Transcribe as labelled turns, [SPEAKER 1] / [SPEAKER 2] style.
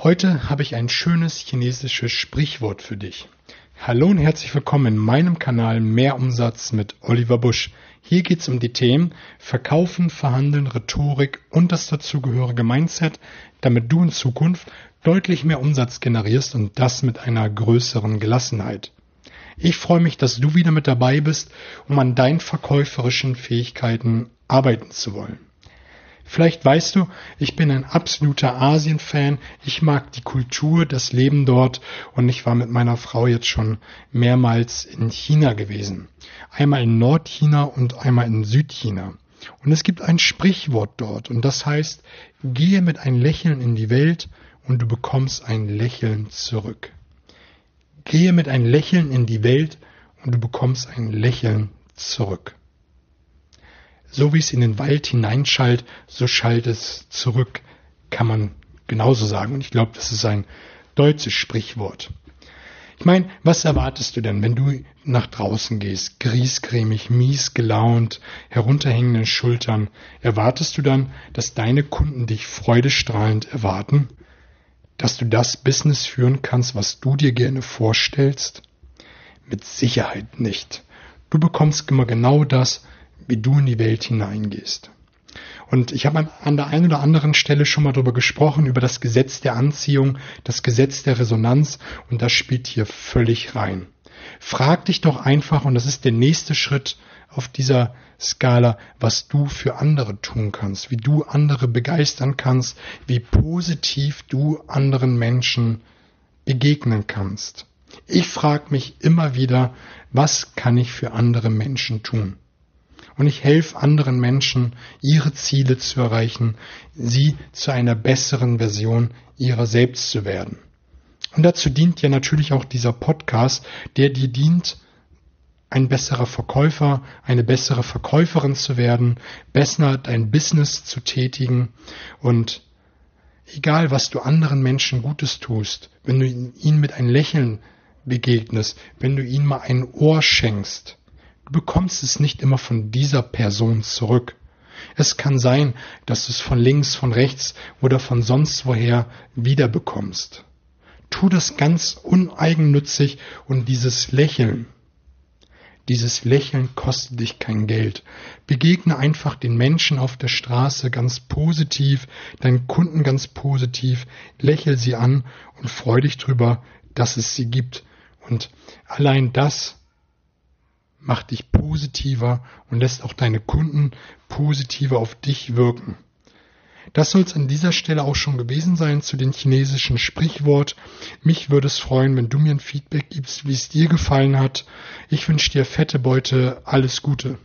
[SPEAKER 1] Heute habe ich ein schönes chinesisches Sprichwort für dich. Hallo und herzlich willkommen in meinem Kanal Mehr Umsatz mit Oliver Busch. Hier geht es um die Themen Verkaufen, Verhandeln, Rhetorik und das dazugehörige Mindset, damit du in Zukunft deutlich mehr Umsatz generierst und das mit einer größeren Gelassenheit. Ich freue mich, dass du wieder mit dabei bist, um an deinen verkäuferischen Fähigkeiten arbeiten zu wollen. Vielleicht weißt du, ich bin ein absoluter Asien-Fan. Ich mag die Kultur, das Leben dort und ich war mit meiner Frau jetzt schon mehrmals in China gewesen. Einmal in Nordchina und einmal in Südchina. Und es gibt ein Sprichwort dort und das heißt, gehe mit ein Lächeln in die Welt und du bekommst ein Lächeln zurück. Gehe mit ein Lächeln in die Welt und du bekommst ein Lächeln zurück. So wie es in den Wald hineinschallt, so schallt es zurück, kann man genauso sagen. Und ich glaube, das ist ein deutsches Sprichwort. Ich meine, was erwartest du denn, wenn du nach draußen gehst, griesgrämig, mies gelaunt, herunterhängenden Schultern? Erwartest du dann, dass deine Kunden dich freudestrahlend erwarten? Dass du das Business führen kannst, was du dir gerne vorstellst? Mit Sicherheit nicht. Du bekommst immer genau das, wie du in die Welt hineingehst. Und ich habe an der einen oder anderen Stelle schon mal darüber gesprochen, über das Gesetz der Anziehung, das Gesetz der Resonanz, und das spielt hier völlig rein. Frag dich doch einfach, und das ist der nächste Schritt auf dieser Skala, was du für andere tun kannst, wie du andere begeistern kannst, wie positiv du anderen Menschen begegnen kannst. Ich frage mich immer wieder, was kann ich für andere Menschen tun? Und ich helfe anderen Menschen, ihre Ziele zu erreichen, sie zu einer besseren Version ihrer selbst zu werden. Und dazu dient ja natürlich auch dieser Podcast, der dir dient, ein besserer Verkäufer, eine bessere Verkäuferin zu werden, besser dein Business zu tätigen und egal was du anderen Menschen Gutes tust, wenn du ihnen mit einem Lächeln begegnest, wenn du ihnen mal ein Ohr schenkst, Du bekommst es nicht immer von dieser Person zurück. Es kann sein, dass du es von links, von rechts oder von sonst woher wiederbekommst. Tu das ganz uneigennützig und dieses Lächeln, dieses Lächeln kostet dich kein Geld. Begegne einfach den Menschen auf der Straße ganz positiv, deinen Kunden ganz positiv, lächel sie an und freu dich drüber, dass es sie gibt. Und allein das macht dich positiver und lässt auch deine Kunden positiver auf dich wirken. Das soll es an dieser Stelle auch schon gewesen sein zu den chinesischen Sprichwort. Mich würde es freuen, wenn du mir ein Feedback gibst, wie es dir gefallen hat. Ich wünsche dir fette Beute, alles Gute.